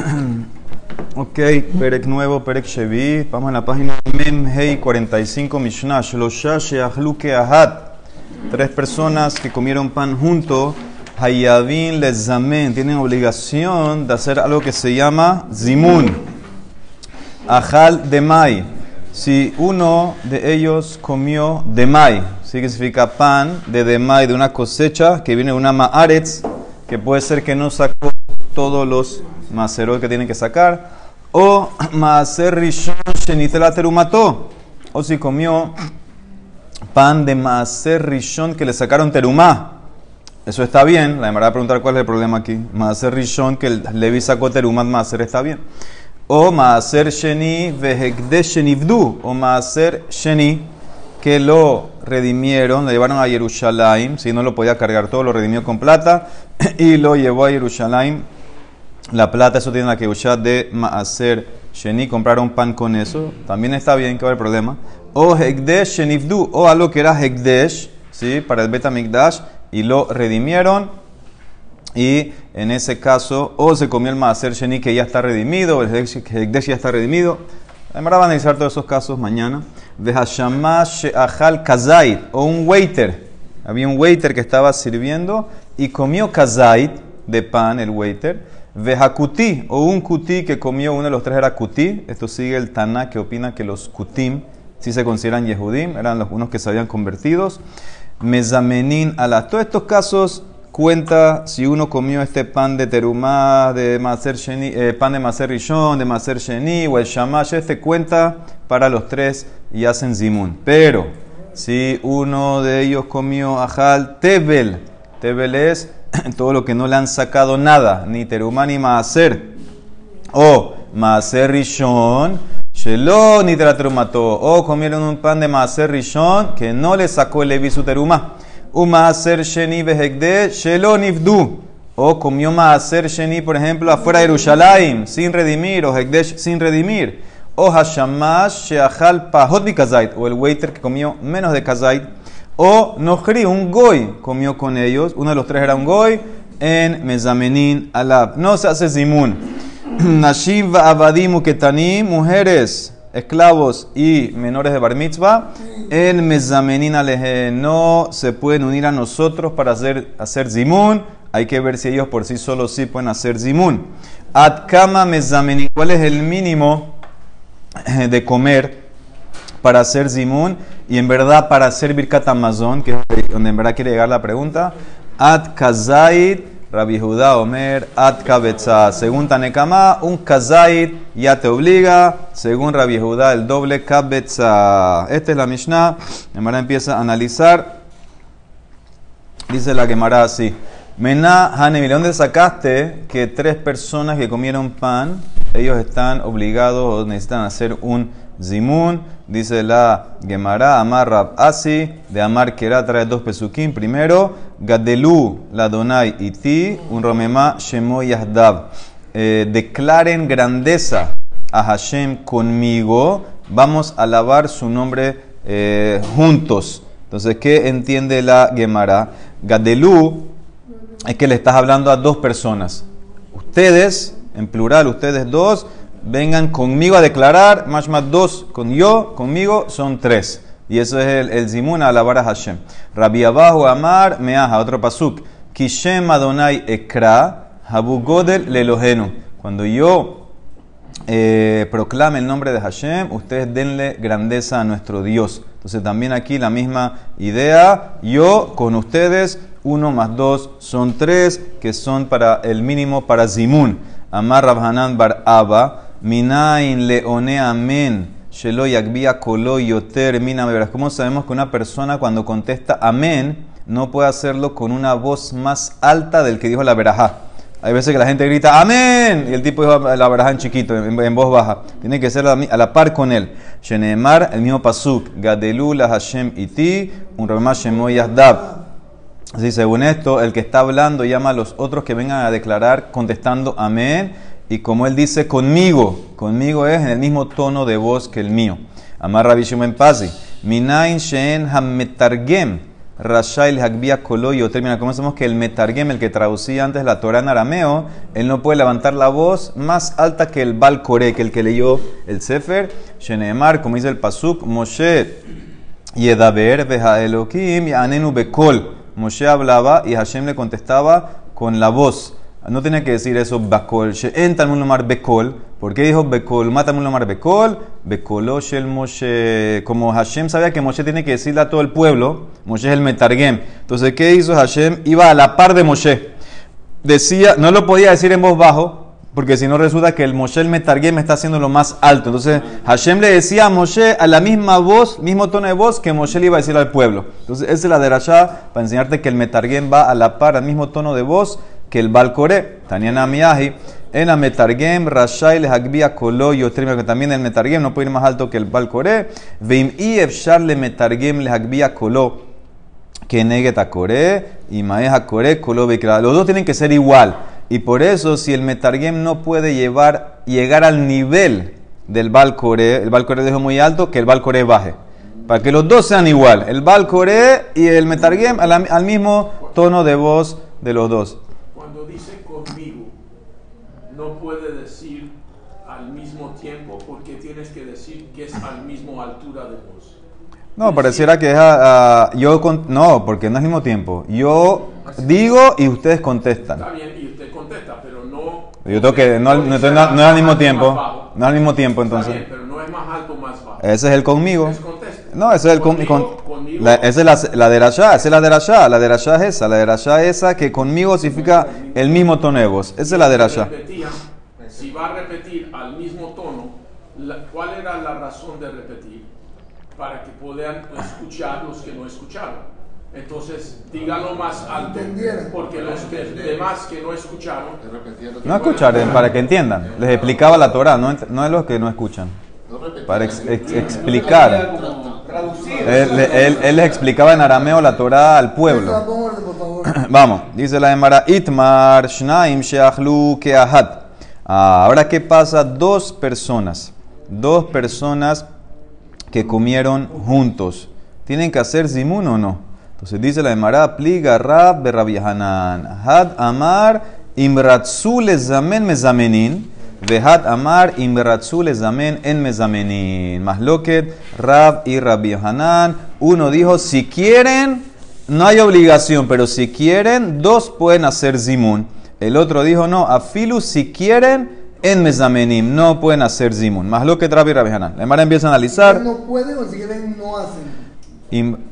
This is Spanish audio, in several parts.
Ok, Perek nuevo, Perek Shevi. Vamos a la página Mem Hei 45 Mishnah. Ahat. Tres personas que comieron pan junto. Hayavin Lezamen. Tienen obligación de hacer algo que se llama Zimun. Ajal Demai. Si uno de ellos comió Demai, significa pan de Demai, de una cosecha que viene de una Maaretz, que puede ser que no sacó todos los macerot que tienen que sacar, o maaser rishon terumató, o si comió pan de maaser rishon que le sacaron terumá. Eso está bien, la va a preguntar cuál es el problema aquí. Maaser rishon que Levi sacó terumat maaser está bien. O maaser sheni vehekde shenivdu, o maaser sheni que lo redimieron, lo llevaron a Jerusalén, si no lo podía cargar todo, lo redimió con plata y lo llevó a Jerusalén la plata, eso tiene la que usar de Maaser Sheni, compraron pan con eso, también está bien, que va el problema. O Hekdesh Shenifdu, o algo que era Hekdesh, ¿sí? para el Betamikdash, y lo redimieron. Y en ese caso, o se comió el Maaser Sheni que ya está redimido, el Hekdesh ya está redimido. Además, van a analizar todos esos casos mañana. Vehashamash She'achal Kazait, o un waiter. Había un waiter que estaba sirviendo y comió Kazait de pan, el waiter Vejakuti, o un kuti que comió, uno de los tres era kuti. Esto sigue el Taná que opina que los kutim si se consideran Yehudim, eran los unos que se habían convertidos. Mezamenin ala. Todos estos casos cuenta si uno comió este pan de terumá, de maser sheni, eh, pan de maser rishon, de maser sheni, o el shamash, este cuenta para los tres y hacen zimun. Pero si uno de ellos comió ajal tebel, tebel es todo lo que no le han sacado nada, ni terumá ni maaser, o maaser rishon, shelo ni terumató, o comieron un pan de maaser rishon que no le sacó el levi su terumá, u maaser sheni behegde, shelo nifdu, o comió maaser sheni, por ejemplo, afuera de Jerusalén, sin redimir, o hegdesh sin redimir, o hashamash sheachal pahot o el waiter que comió menos de kazait, o Nohri, un goy, comió con ellos. Uno de los tres era un goy en Mezamenin Alab. No se hace zimun. Nashiv Abadimu Ketani, mujeres, esclavos y menores de bar mitzvah. En Mezamenin Aleje no se pueden unir a nosotros para hacer, hacer zimun. Hay que ver si ellos por sí solos sí pueden hacer zimun. Atkama Mezamenin, ¿cuál es el mínimo de comer para hacer zimun? Y en verdad, para hacer Birkat que es donde en verdad quiere llegar la pregunta, Ad Kazait, Rabbi Judá Omer, Ad Kabetza. Según Tanekama, un Kazait ya te obliga. Según Rabbi Judá, el doble Kabetza. Esta es la Mishnah. En verdad empieza a analizar. Dice la Gemara así. Mená Hanemi, ¿de dónde sacaste que tres personas que comieron pan, ellos están obligados o necesitan hacer un zimun? Dice la Gemara, Amar Rab Asi, de Amar Kera trae dos pesukim. Primero, Gadelu, la Donai Iti, un Romema Shemo Yahdav. Eh, declaren grandeza a Hashem conmigo, vamos a alabar su nombre eh, juntos. Entonces, ¿qué entiende la Gemara? Gadelu es que le estás hablando a dos personas. Ustedes, en plural, ustedes dos, vengan conmigo a declarar, más dos con yo, conmigo, son tres. Y eso es el, el zimun a alabar a Hashem. Rabbi Abajo Amar Meaja, otro pasuk. Kishem Adonai Ekra, Habu Godel Lelohenu. Cuando yo eh, proclame el nombre de Hashem, ustedes denle grandeza a nuestro Dios. Entonces también aquí la misma idea. Yo con ustedes, uno más dos son tres, que son para el mínimo para zimun. Amar Rabhanan Bar Abba. Minain leone amen. Shelo yagbia kolo yoter ¿Cómo sabemos que una persona cuando contesta amén no puede hacerlo con una voz más alta del que dijo la verajá? Hay veces que la gente grita amén y el tipo dijo la verajá en chiquito, en, voz baja. Tiene que ser a la, par con él. Shenemar, el mismo pasuk. Gadelu la Hashem iti, un. Así, según esto, el que está hablando llama a los otros que vengan a declarar contestando amén y como él dice conmigo, conmigo es en el mismo tono de voz que el mío. Amar Rabbi Shimon Pazi. Minain Sheen Hametargem. Rashai Hagbia Kolo y termina. Que el Metargem, el que traducía antes la Torah en arameo, él no puede levantar la voz más alta que el Bal Kore, que el que leyó el Sefer. Sheneemar, como dice el Pasuk, Moshe Yedaber Beha Elohim Anenu Bekol. Moshe hablaba y Hashem le contestaba con la voz. No tenía que decir eso Bakol. She'en Talmud Bekol. ¿Por qué dijo Bekol? Mata Lomar Bekol. Bekolo Shel Moshe. Como Hashem sabía que Moshe tiene que decirle a todo el pueblo, Moshe es el Metargem. Entonces, ¿qué hizo Hashem? Iba a la par de Moshe. Decía, no lo podía decir en voz bajo, porque si no resulta que el Moshe el Metargem está haciendo lo más alto. Entonces Hashem le decía a Moshe a la misma voz, mismo tono de voz que Moshe le iba a decir al pueblo. Entonces esa es la derashá para enseñarte que el Metargem va a la par, al mismo tono de voz que el Balcore, Taniana Miyahi, en la Metargem, Rashai le Hagbia Kolo, yo que también el Metargem no puede ir más alto que el Balcore, Veim i Efshar le Metargem le Hagbia Kolo, que negue Takore, y Maeja Kore, Kolo Los dos tienen que ser igual. Y por eso, si el Metargem no puede llevar, llegar al nivel del Balcore, el Balcore dejo muy alto, que el Balcore baje. Para que los dos sean igual, el Balcore y el Metargem al mismo tono de voz de los dos dice conmigo, no puede decir al mismo tiempo porque tienes que decir que es al mismo altura de voz. No, pareciera que es a, yo con, no, porque no es al mismo tiempo. Yo digo y ustedes contestan. Está bien, y usted contesta, pero no. Yo tengo que no, no, es al mismo tiempo. No al mismo tiempo entonces. Está bien, pero no es más alto más bajo. Ese es el conmigo. No, ese es el conmigo. La, esa es la, la de esa es la de Rasha, la de Rasha es esa, la de Rasha es esa que conmigo significa el mismo tono de voz, esa es la de Rasha. Si va a repetir al mismo tono, ¿cuál era la razón de repetir? Para que puedan escuchar los que no escucharon. Entonces, díganlo más alto, porque los demás que no escucharon... No escucharon, para que entiendan. Les explicaba la Torah, no, no es los que no escuchan. Para explicar. Él, él, les explicaba en arameo la Torah al pueblo. Vamos, dice la Emara Itmar Shnaim Sheachlu Keahat. Ah, ahora, ¿qué pasa? Dos personas, dos personas que comieron juntos. ¿Tienen que hacer zimun o no? Entonces dice la Emara Pliga Rab Berabiahanan. Had Amar Imratzu Lezamen Mezamenin. Vehat Amar Imratzul Ezamen en Mezamenin. Masloket, Rab y Rabbi Hanan. Uno dijo: si quieren, no hay obligación, pero si quieren, dos pueden hacer Zimun. El otro dijo: no, Afilu, si quieren, en Mezamenim, no pueden hacer Zimun. Masloket, Rab y Rabbi Hanan. La Emara empieza a analizar. No pueden o si quieren, no hacen.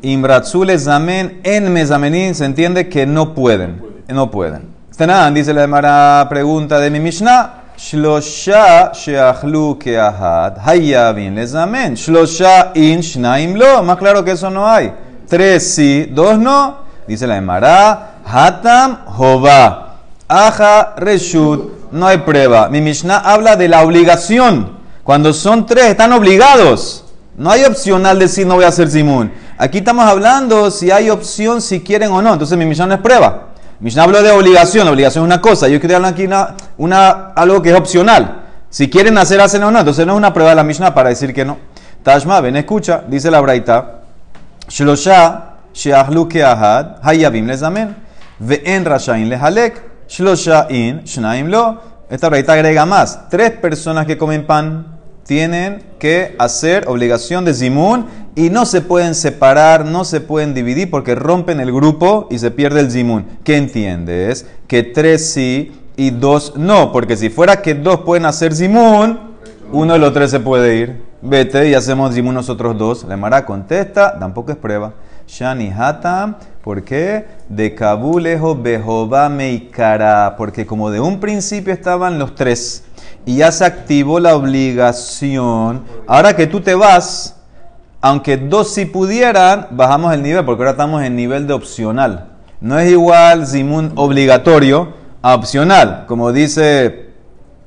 Imratzul Ezamen en Mezamenin se entiende que no pueden. No pueden. Tenan, dice la Emara, pregunta de mi Mishnah. Shlosha sheachlu keahad. Hayavin lezamen. Shlosha in shnaim lo. Más claro que eso no hay. Tres sí, dos no. Dice la Emara. Hatam hova. Aja reshut. No hay prueba. Mi Mishnah habla de la obligación. Cuando son tres, están obligados. No hay opcional decir no voy a hacer simun. Aquí estamos hablando si hay opción, si quieren o no. Entonces mi Mishnah no es prueba. Mishnah habló de obligación, obligación es una cosa. Yo quiero hablar aquí una, algo que es opcional. Si quieren hacer, hacen o no. Entonces no es una prueba de la Mishnah para decir que no. Tashma, ven, escucha, dice la Braita. Shlosha sheahlu keahad hayavim lezamen. Ve'en rashain. Shlosha shnaim lo. Esta Braita agrega más. Tres personas que comen pan tienen que hacer obligación de zimun y no se pueden separar, no se pueden dividir porque rompen el grupo y se pierde el zimun. ¿Qué entiendes? Que tres sí y dos no, porque si fuera que dos pueden hacer zimun, uno de los tres se puede ir. Vete y hacemos zimun nosotros dos. La Mara contesta, tampoco es prueba. Shani Hatam, ¿por qué? De Kabulejo Behoba Meikara, porque como de un principio estaban los tres y ya se activó la obligación. Ahora que tú te vas, aunque dos si pudieran, bajamos el nivel, porque ahora estamos en nivel de opcional. No es igual zimun obligatorio a opcional, como dice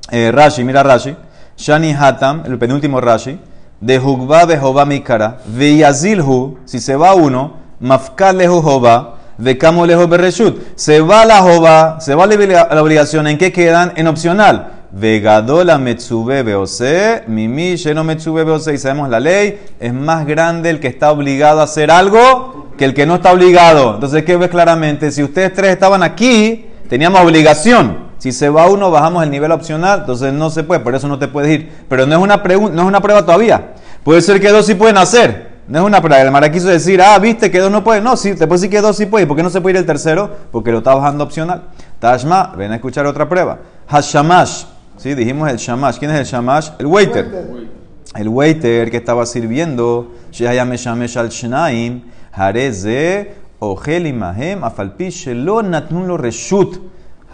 eh, Rashi, mira Rashi, Shani Hatam, el penúltimo Rashi, de Hugba Behova Mikara, Veyazilhu, si se va uno, Mafkal Lehu Jova, Vekamo Lehu Bereshut, se va la Jova, se va la obligación, ¿en qué quedan? En opcional. Vegadola Metsube Beose, Mimi Sheno Metsube Beose, y sabemos la ley, es más grande el que está obligado a hacer algo que el que no está obligado. Entonces, ¿qué ves claramente? Si ustedes tres estaban aquí, teníamos obligación. Si se va uno, bajamos el nivel opcional, entonces no se puede, por eso no te puedes ir. Pero no es una, no es una prueba todavía. Puede ser que dos sí pueden hacer. No es una prueba. El Mara quiso decir, ah, viste que dos no puede. No, sí, te puede decir que dos sí puede. ¿Por qué no se puede ir el tercero? Porque lo está bajando opcional. Tashma, ven a escuchar otra prueba. Hashamash. ¿Sí? Dijimos el shamash. ¿Quién es el shamash? El waiter. El waiter, el waiter que estaba sirviendo. Shehayame shamesh al shnaim. Hareze ohel imahem afalpi shelo natnun lo reshut.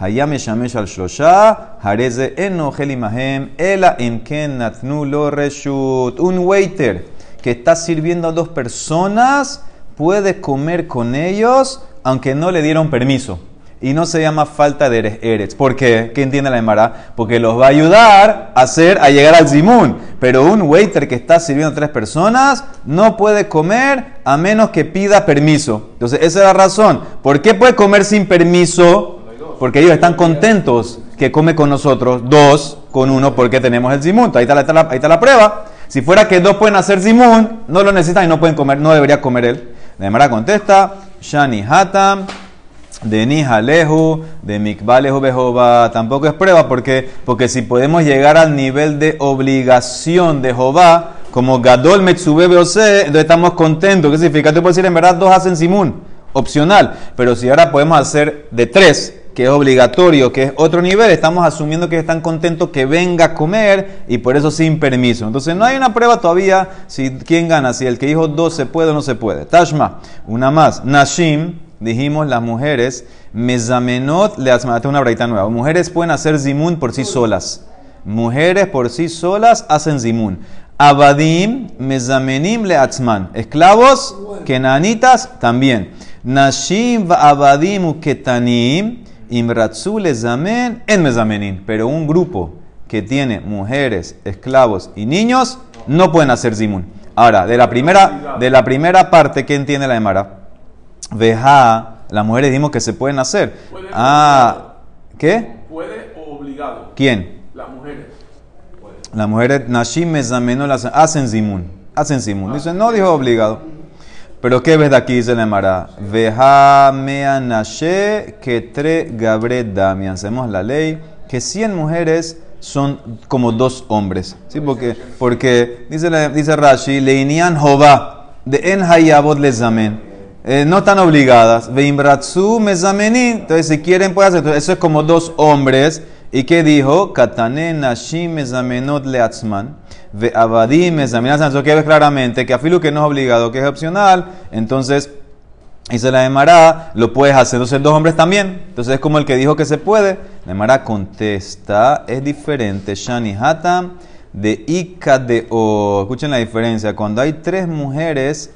Hayame shamesh al shlosha. Hareze en ohel imahem. Ela imken natnun lo reshut. Un waiter que está sirviendo a dos personas puede comer con ellos aunque no le dieron permiso. Y no se llama falta de eres. ¿Por qué? ¿Qué entiende la Emara? Porque los va a ayudar a, hacer, a llegar al Zimun. Pero un waiter que está sirviendo a tres personas no puede comer a menos que pida permiso. Entonces, esa es la razón. ¿Por qué puede comer sin permiso? porque ellos están contentos que come con nosotros, dos con uno, porque tenemos el zimun. Ahí está, la, la prueba. Si fuera que dos pueden hacer zimun, no lo necesitan y no pueden comer, no debería comer él. De Mara contesta, Shani Hatam, de Nihalehu, de Mikbalehu Behova, tampoco es prueba, porque, porque si podemos llegar al nivel de obligación de Jehová, como Gadol Metsube Beose, entonces estamos contentos. ¿Qué significa? Te puedo decir, en verdad, dos hacen zimun, opcional, pero si ahora podemos hacer de tres, que es obligatorio, que es otro nivel, estamos asumiendo que están contentos que venga a comer y por eso sin permiso. Entonces no hay una prueba todavía si quién gana, si el que dijo dos se puede o no se puede. Tashma, una más. Nashim, dijimos las mujeres, mezamenot le hace una braita nueva. Mujeres pueden hacer zimun por sí solas. Mujeres por sí solas hacen zimun. Abadim, mezamenim le atzman. Esclavos, kenanitas también. Nashim abadim ketanim Imratzu zamen en mezamenin. Pero un grupo que tiene mujeres, esclavos y niños no pueden hacer zimun. Ahora, de la primera, de la primera parte, ¿qué entiende la Emara? Veja, las mujeres dimos que se pueden hacer. Ah, ¿qué? ¿Puede o obligado? ¿Quién? Las mujeres. Las mujeres, Nashim las hacen zimun. Hacen zimun. Dicen, no dijo obligado. Pero ¿qué ves de aquí? Dice la Emara. Veja mea nashe tre gabre damian. Hacemos la ley que 100 mujeres son como dos hombres. ¿Sí? Porque, porque dice, dice Rashi, leinian jova de en hayabot lezamen. Eh, no están obligadas. Mezamenin. Entonces, si quieren, pueden hacer. eso es como dos hombres. ¿Y qué dijo? Katane nashim leatzman. Ve abadim examinas eso que ves claramente que afilu que no es obligado, que es opcional, entonces y se la demará, lo puedes hacer. Entonces, dos hombres también. Entonces, es como el que dijo que se puede. La demará contesta, es diferente. Shani Hatam de Ika de O. Escuchen la diferencia. Cuando hay tres mujeres,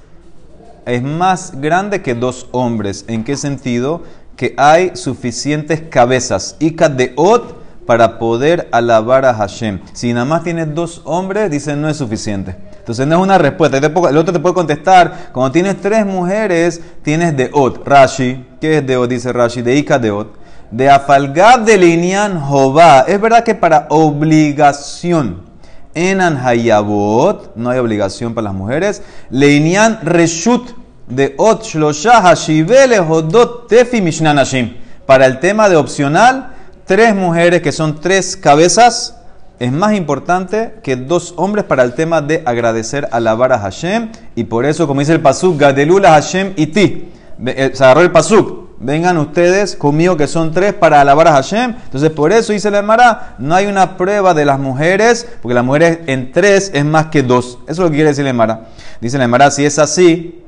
es más grande que dos hombres. ¿En qué sentido? Que hay suficientes cabezas. Ika de Ot para poder alabar a Hashem. Si nada más tienes dos hombres, dicen no es suficiente. Entonces no es una respuesta. El otro te puede contestar, cuando tienes tres mujeres, tienes de Ot. Rashi, ¿qué es de Ot? Dice Rashi, de Ika de Ot. De Afalgab de Linian Jová. Es verdad que para obligación en Anhayabot, no hay obligación para las mujeres. Leinian Reshut de Ot Shlosha Hashivele Hodot Tefi Mishnanashim. Para el tema de opcional, tres mujeres que son tres cabezas es más importante que dos hombres para el tema de agradecer, alabar a Hashem. Y por eso, como dice el Pasuk, Gadelula Hashem y ti. Eh, se agarró el Pasuk. Vengan ustedes conmigo que son tres para alabar a Hashem. Entonces, por eso dice la Emara, no hay una prueba de las mujeres, porque las mujeres en tres es más que dos. Eso es lo que quiere decir la Emara. Dice la Emara, si es así,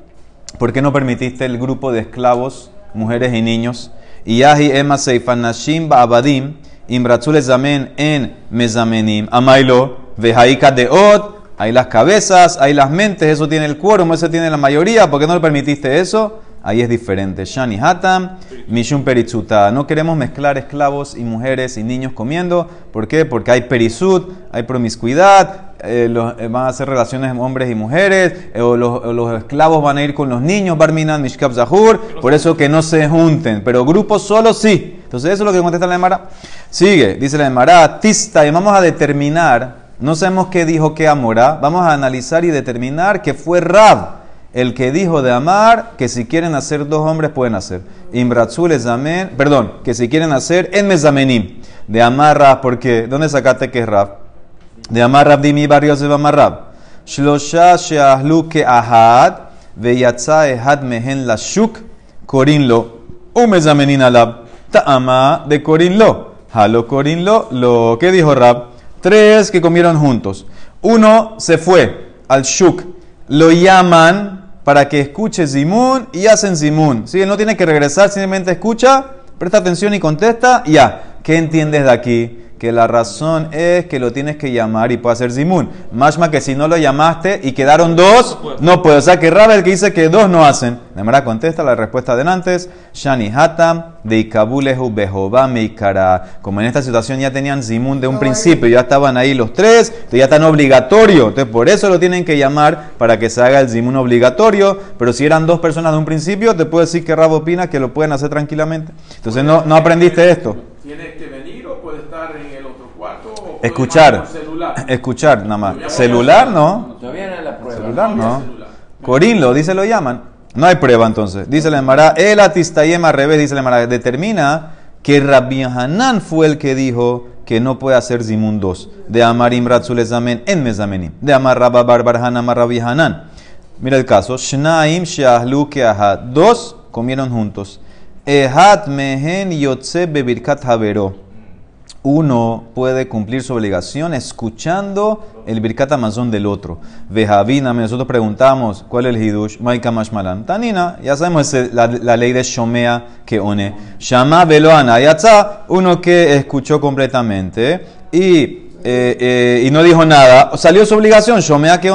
¿por qué no permitiste el grupo de esclavos, mujeres y niños? Y yahi ema seifanashim ba'abadim, imratzule zamen en mezamenim, amailo, vejaika deot, hay las cabezas, hay las mentes, eso tiene el quórum, eso tiene la mayoría, ¿por qué no le permitiste eso? Ahí es diferente. Shani Hatam, Mishum Peritzuta. No queremos mezclar esclavos y mujeres y niños comiendo. ¿Por qué? Porque hay perisut, hay promiscuidad, eh, eh, van a hacer relaciones hombres y mujeres, eh, o, los, esclavos van a ir con los niños, Barminan, Mishkab Zahur, por eso que no se junten, pero grupos solo sí. Entonces eso es lo que contesta la Emara. Sigue, dice la Emara, Tista, y vamos a determinar, no sabemos qué dijo que Amora, vamos a analizar y determinar que fue Rab El que dijo de amar, que si quieren hacer dos hombres pueden hacer. Imbratzul es perdón, que si quieren hacer en mezamenim. De amar Rab, porque, ¿dónde sacaste que es Rab? De amar Rab Dimi Barrios de amar Rab. Shlosha sheahlu ke ahad, veyatza ehad mehen la shuk, un mezamenin alab. De corinlo. Halo corinlo, lo que dijo Rab. Tres que comieron juntos. Uno se fue al shuk, lo llaman para que escuche Zimun y hacen Zimun. Si él no tiene que regresar, simplemente escucha, presta atención y contesta, ya. ¿Qué entiendes de aquí? que la razón es que lo tienes que llamar y puede hacer zimun. Mashma que si no lo llamaste y quedaron dos, no puede. O sea que Rabel que dice que dos no hacen. De manera contesta la respuesta de antes. Shani Hatam de Ikabulehu Meikara. Como en esta situación ya tenían zimun de un principio, ya estaban ahí los tres, entonces ya están obligatorio. Entonces por eso lo tienen que llamar para que se haga el zimun obligatorio. Pero si eran dos personas de un principio, te puedo decir que Rab opina que lo pueden hacer tranquilamente. Entonces no, no aprendiste esto. Tiene que venir o puede estar en el otro cuarto. O puede Escuchar. Escuchar, nada más. Celular no. Todavía no es la prueba. Celular no. celular. Corinlo, dice lo llaman. No hay prueba entonces. Dice la Emara, el atistayem al revés, dice la Emara, determina que Rabbi Hanan fue el que dijo que no puede hacer zimun dos. De Amarim Ratzulezamen en Mezamenim. De Amar Rabba Barbar Hanan Amar Rabbi Hanan. Mira el caso. Shnaim Shahlu Keahat. Dos comieron juntos. Ehat Mehen Yotze Bebirkat Havero uno puede cumplir su obligación escuchando el Birkat Amazon del otro. Vejavina, nosotros preguntamos, ¿cuál es el Hidush? Maika Mashmalan. Tanina, ya sabemos la, la ley de Shomea que. Shama Veloana Yatza, uno que escuchó completamente y, eh, eh, y no dijo nada. Salió su obligación, Shomea que.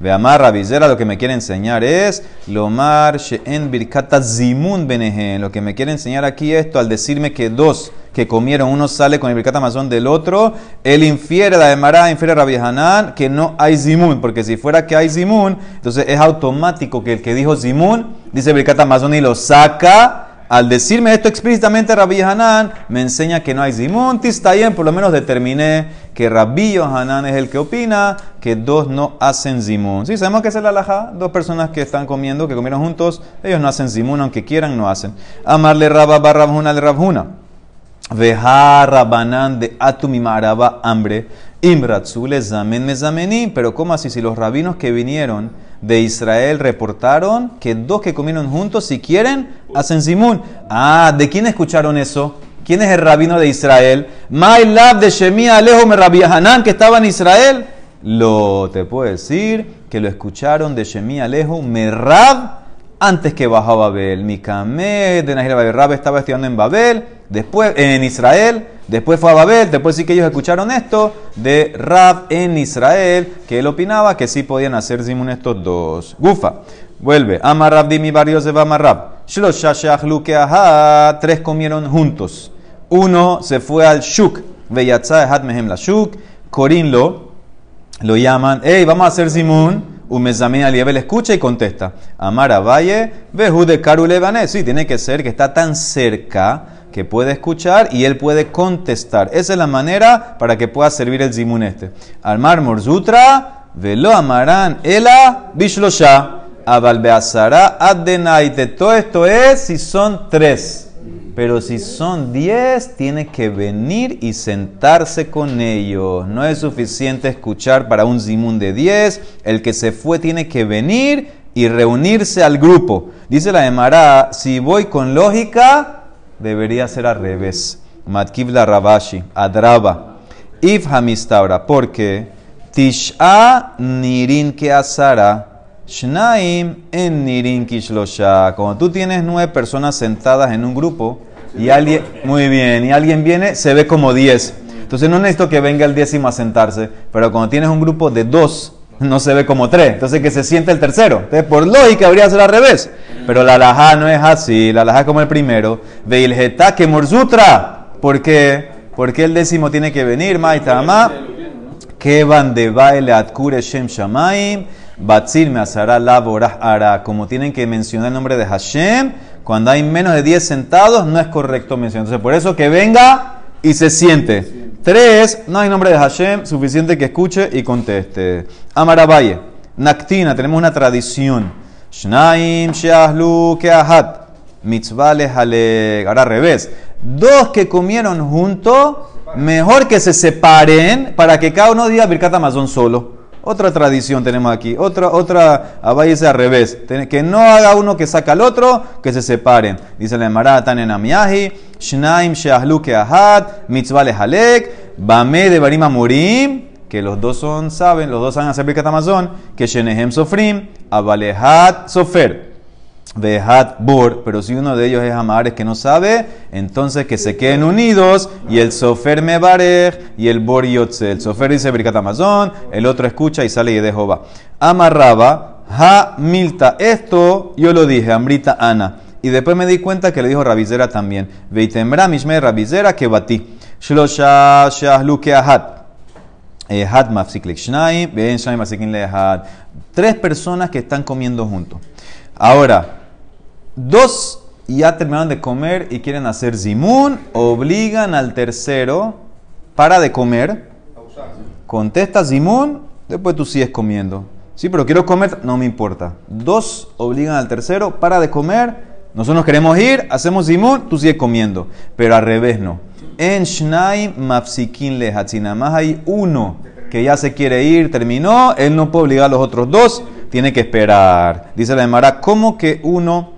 Ve amar Rabizera, lo que me quiere enseñar es Lomar She'en Birkata Zimun Benehen. Lo que me quiere enseñar aquí esto al decirme que dos que comieron, uno sale con el Birkat Amazon del otro, él infiere, la de infiere a Hanan que no hay Zimun, porque si fuera que hay Zimun, entonces es automático que el que dijo Zimun dice Birkat Amazon y lo saca. Al decirme esto explícitamente Rabbi Hanan, me enseña que no hay Zimun, Tistayen, por lo menos determiné que Rabbi Hanan es el que opina que dos no hacen Zimun. Sí, sabemos que es el alajá, dos personas que están comiendo, que comieron juntos, ellos no hacen Zimun, aunque quieran, no hacen. Amarle Rabba barrabjuna le Rabjuna. Veja Rabanán de Atumi Maraba hambre. Imratzule Zamen Mezamenim. Pero ¿cómo así? Si los rabinos que vinieron de Israel reportaron que dos que comieron juntos, si quieren, hacen Zimun. Ah, ¿de quién escucharon eso? ¿Quién es el rabino de Israel? My love de Shemia Alejo me Hanan que estaba en Israel. Lo te puedo decir que lo escucharon de Shemia Alejo Merab antes que bajó a Babel. Mikame de Nahir Rab estaba estudiando en Babel, después en Israel, después fue a Babel, después sí que ellos escucharon esto de Rab en Israel, que él opinaba que sí podían hacer Zimun estos dos. Gufa, vuelve. Amar Rab Dimi Barrios de Bamarrab. Shlosha Shachlu Keaha, tres comieron juntos. Uno se fue al Shuk, Veyatza Ehat Mehem la Shuk, Corinlo, lo llaman, hey, vamos a hacer Zimun. Umezamín Aliebel escucha y contesta. Amara Valle, Behu de Karulebané. Sí, tiene que ser que está tan cerca que puede escuchar y él puede contestar. Esa es la manera para que pueda servir el zimun este. Almar Morzutra, Velo Amarán, Ela, Bishlosha, Abalbeazara, Adenaite. Todo esto es si son tres. Pero si son diez, tiene que venir y sentarse con ellos. No es suficiente escuchar para un zimun de diez. El que se fue tiene que venir y reunirse al grupo. Dice la Emara, si voy con lógica, debería ser al revés. Matkiv la Rabashi, Adraba. If hamistaura, porque Tish'a nirin que asara. Shnaim en nirin kishlosha. Cuando tú tienes nueve personas sentadas en un grupo y alguien, muy bien, y alguien viene, se ve como diez. Entonces no necesito que venga el décimo a sentarse, pero cuando tienes un grupo de dos, no se ve como tres. Entonces que se siente el tercero. Entonces por lógica habría ser al revés. Pero la alajá no es así, la es como el primero. Veilgeta que morzutra. ¿Por qué? Porque el décimo tiene que venir, maitama. Que van de baile adkure shem shamaim. Batzil me asará la ara. Como tienen que mencionar el nombre de Hashem, cuando hay menos de 10 sentados, no es correcto mencionar. Entonces, por eso que venga y se siente. Tres, no hay nombre de Hashem, suficiente que escuche y conteste. Amaravalle, Naktina, tenemos una tradición Shnaim sheahlu keahat. Mitzvah. Ahora al revés. Dos que comieron juntos, mejor que se separen para que cada uno diga Birkat Amazon solo. Otra tradición tenemos aquí. Otra, otra, dice al revés. Que no haga uno que saca al otro, que se separen. Dice la Maratan en Amiyahi. Shnaim sheahlu keahat. Mitzvah lehalek. Bame de Barima Murim que los dos son, saben, los dos saben hacer Birkat Amazon, que Shenehem Sofrim, Abalehat Sofer, Behat Bor, pero si uno de ellos es Amares que no sabe, entonces que se queden unidos y el Sofer Mebarej y el Bor Yotze. El Sofer dice Birkat Amazon, el otro escucha y sale y de Jehová. Amarraba, Ha Milta, esto yo lo dije, Amrita Ana. Y después me di cuenta que le dijo Rabizera también. Veitembra Mishme Rabizera que batí. Shlosha Shahlu Keahat. Tres personas que están comiendo juntos. Ahora, dos ya terminaron de comer y quieren hacer zimun, obligan al tercero para de comer. Contesta zimun, después tú sigues comiendo. Sí, pero quiero comer, no me importa. Dos obligan al tercero para de comer. Nosotros queremos ir, hacemos zimun, tú sigues comiendo. Pero al revés no. En Shnai Mafsikin Lehatzina. Más hay uno que ya se quiere ir, terminó, él no puede obligar a los otros dos, tiene que esperar. Dice la Emara, ¿cómo que uno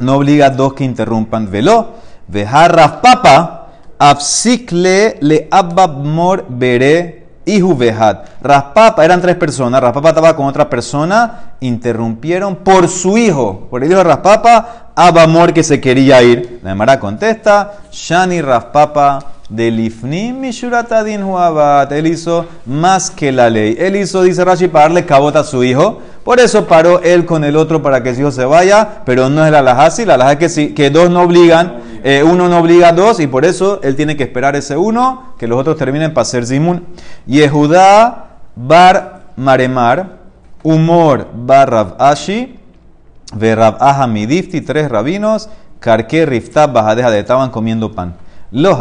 no obliga a dos que interrumpan? Velo, vejarra papa, absikle le ababmor bere Ihu Vehat. Raspapa, eran tres personas. Raspapa estaba con otra persona. Interrumpieron por su hijo. Por el hijo de Raspapa, Abamor que se quería ir. La Emara contesta: Shani Raspapa de Lifnim Mishuratadin Huabat. Él hizo más que la ley. Él hizo, dice Rashi, para darle cabota a su hijo. Por eso paró él con el otro para que su hijo se vaya. Pero no es la lajasi. La laja es que, que dos no obligan eh, uno no obliga a dos y por eso él tiene que esperar ese uno, que los otros terminen para ser Zimun. Yehudá bar Maremar, Humor bar Rav Ashi, Verab Midifti, tres rabinos, Karke Riftab Bajadeja, estaban comiendo pan. Los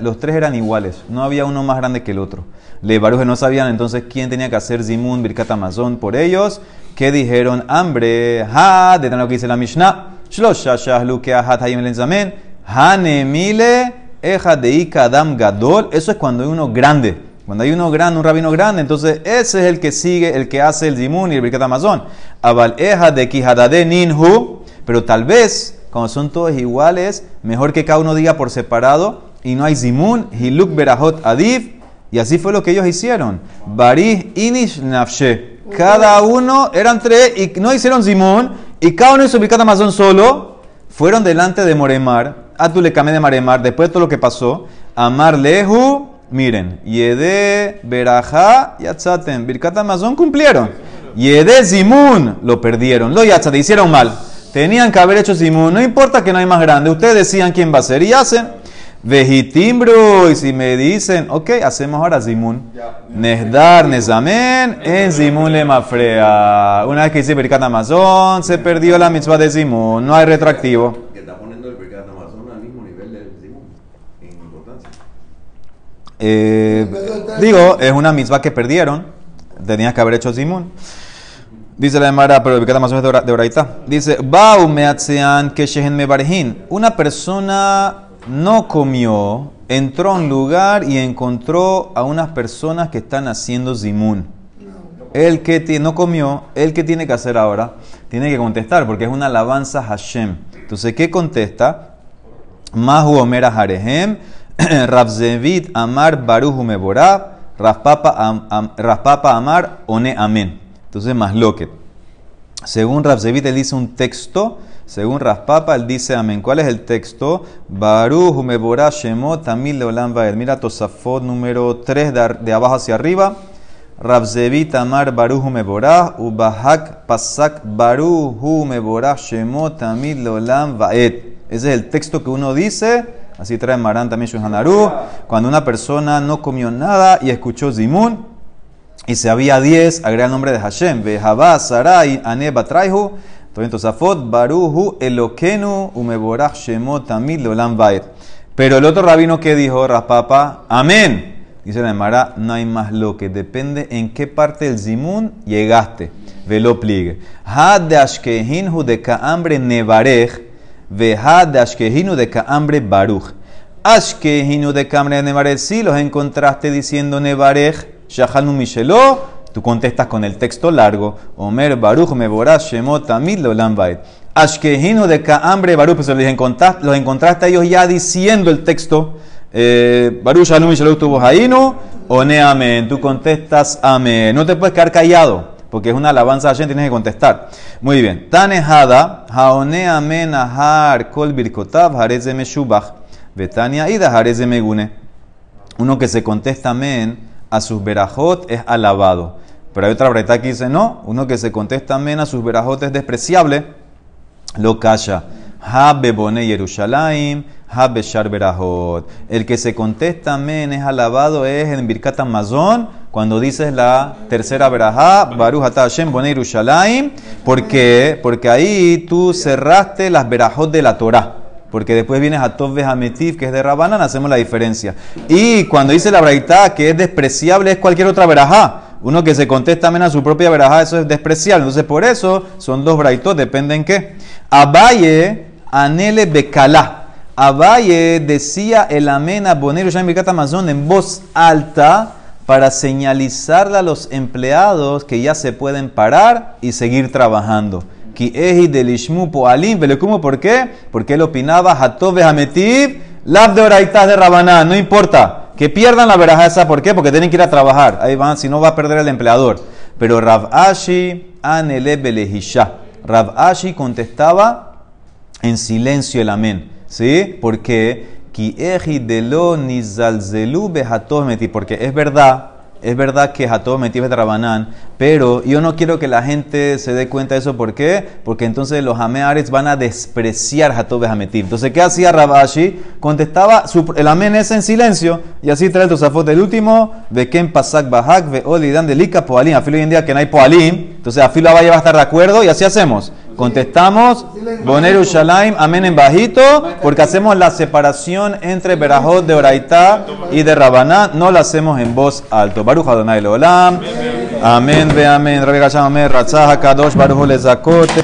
los tres eran iguales, no había uno más grande que el otro. Le Baruj no sabían entonces quién tenía que hacer Zimun, Birkat Amazon por ellos, que dijeron hambre, ha, de lo que dice la Mishnah. Shlosha shahlu keahat hayim lenzamen. Hanemile ejadeika adam gadol. Eso es cuando hay uno grande. Cuando hay uno grande, un rabino grande, entonces ese es el que sigue, el que hace el zimun y el birkat amazon. Abal eja de kihadade ninhu. Pero tal vez, cuando son todos iguales, mejor que cada uno diga por separado y no hay zimun. Hiluk berahot adif. Y así fue lo que ellos hicieron. Barih inish nafshe. Cada uno eran tres y no hicieron zimun y cada uno hizo Birkat Amazon solo, fueron delante de Moremar, Atule de Maremar, después de todo lo que pasó, Amar Lehu, miren, Yede, Berajá, Yatzaten, Birkat Amazon cumplieron. Yede Zimun, lo perdieron, lo Yatzaten, hicieron mal. Tenían que haber hecho Zimun, no importa que no hay más grande, ustedes decían quién va a ser y hacen. Vejitimbro, y si me dicen, ok, hacemos ahora Zimun. Nesdar, Nezamen, en Zimun le mafrea. Una vez que hice Birkat Amazon, se perdió la mitzvah de Zimun, no hay retroactivo. Que está poniendo el Birkat Amazon al mismo nivel del Zimun, en importancia. Eh, digo, es una mitzvah que perdieron, tenías que haber hecho Zimun. Dice la Emara, pero Birkat Amazon es de Oraita. Dice, Bau meatzean que shehen mebarhin. Una persona no comió, entró a un lugar y encontró a unas personas que están haciendo zimun. El que no comió, el que tiene que hacer ahora, tiene que contestar porque es una alabanza Hashem. Entonces, ¿qué contesta? Mahu Omer Harehem, Rabzevit Amar Baruhu Meborah, Raspapa Amar One Amen. Entonces, más loquet. Según Rabzevit, él dice un texto según Raspapa, él dice amén. ¿Cuál es el texto? Baruch Meborah Shemot Tamil Leolam Vaed. Mira Tosafot número 3 de, abajo hacia arriba. Rabzevit Amar Baruch Meborah Ubahak Pasak Baruch Meborah Shemot Tamil Leolam. Ese es el texto que uno dice. Así trae Marán también Shuhanaru. Cuando una persona no comió nada y escuchó Zimun. Y se había 10, agrega el nombre de Hashem. Behabá Sarai Ane Batraihu. Tosafot, Baruhu, Elokenu, Umeborach, Shemot, Tamid, Lolam, Pero el otro rabino que dijo, Raspapa, Amén. Dice la Emara, no hay más lo que depende en qué parte del Zimun llegaste. velo pligue. Had de ashkehinhu de kaambre nevarej, ve had de ashkehinu de kaambre baruch. Ashkehinu de kaambre nevarej, si los encontraste diciendo nevarej, shahanu mishelo, Tú contestas con el texto largo. Omer Baruch Meborah Shemot Tamid Lolam Bait. Ashkehinu de Kaambre Baruch. Pues los encontraste, los encontraste a ellos ya diciendo el texto. Eh, Baruch Shalom Shalom tuvo Hainu. One Amén. Tú contestas Amén. No te puedes quedar callado. Porque es una alabanza a gente, tienes que contestar. Muy bien. Tanehada, Haone Amén Ahar Kol Birkotav Hareze Meshubach. Betania Ida Hareze Megune. Uno que se contesta Amén a sus verajot es alabado. Pero hay otra breta que dice, no, uno que se contesta amén a sus verajot es despreciable, lo calla. Ha bebone Yerushalayim, ha verajot. El que se contesta amén es alabado es en Birkat Amazon, cuando dices la tercera verajá, Baruch Hashem bone Yerushalayim, porque, porque ahí tú cerraste las verajot de la Torah. Porque después vienes a Tov Hametiv, que es de Rabanan, hacemos la diferencia. Y cuando dice la braita que es despreciable, es cualquier otra verajá. Uno que se contesta menos a su propia verajá, eso es despreciable. Entonces, por eso son dos braitos, depende en qué. Abaye, Anele Bekala. Abaye decía el amén a Bonero Amazon en voz alta para señalizarle a los empleados que ya se pueden parar y seguir trabajando. Ki ¿por qué? Porque él opinaba hatov hametiv lav de oraitas de Rabanán, no importa, que pierdan la veraja esa, ¿por qué? Porque tienen que ir a trabajar, ahí van, si no va a perder el empleador. Pero Rav Ashi anele belehisha. Rav Ashi contestaba en silencio el amén, ¿sí? Porque porque es verdad es verdad que Jatob Metiv de Rabanán, pero yo no quiero que la gente se dé cuenta de eso. ¿Por qué? Porque entonces los Ameares van a despreciar Jatob Metiv. Entonces, ¿qué hacía Rabashi? Contestaba el amén es en silencio y así trae el tosafot del último. Ve ken pasak bahak ve olidan poalim. Afilo hoy en día que no hay poalim, entonces Afilo va a estar de acuerdo y así hacemos. Contestamos, Boner Shalaim, amén en bajito, porque hacemos la separación entre Berajot de Oraitá y de Rabaná, no la hacemos en voz alto. Baruch Adonai Olam, amén, ve amén, Rabbi Gasham, Kadosh, Baruch Lezakote.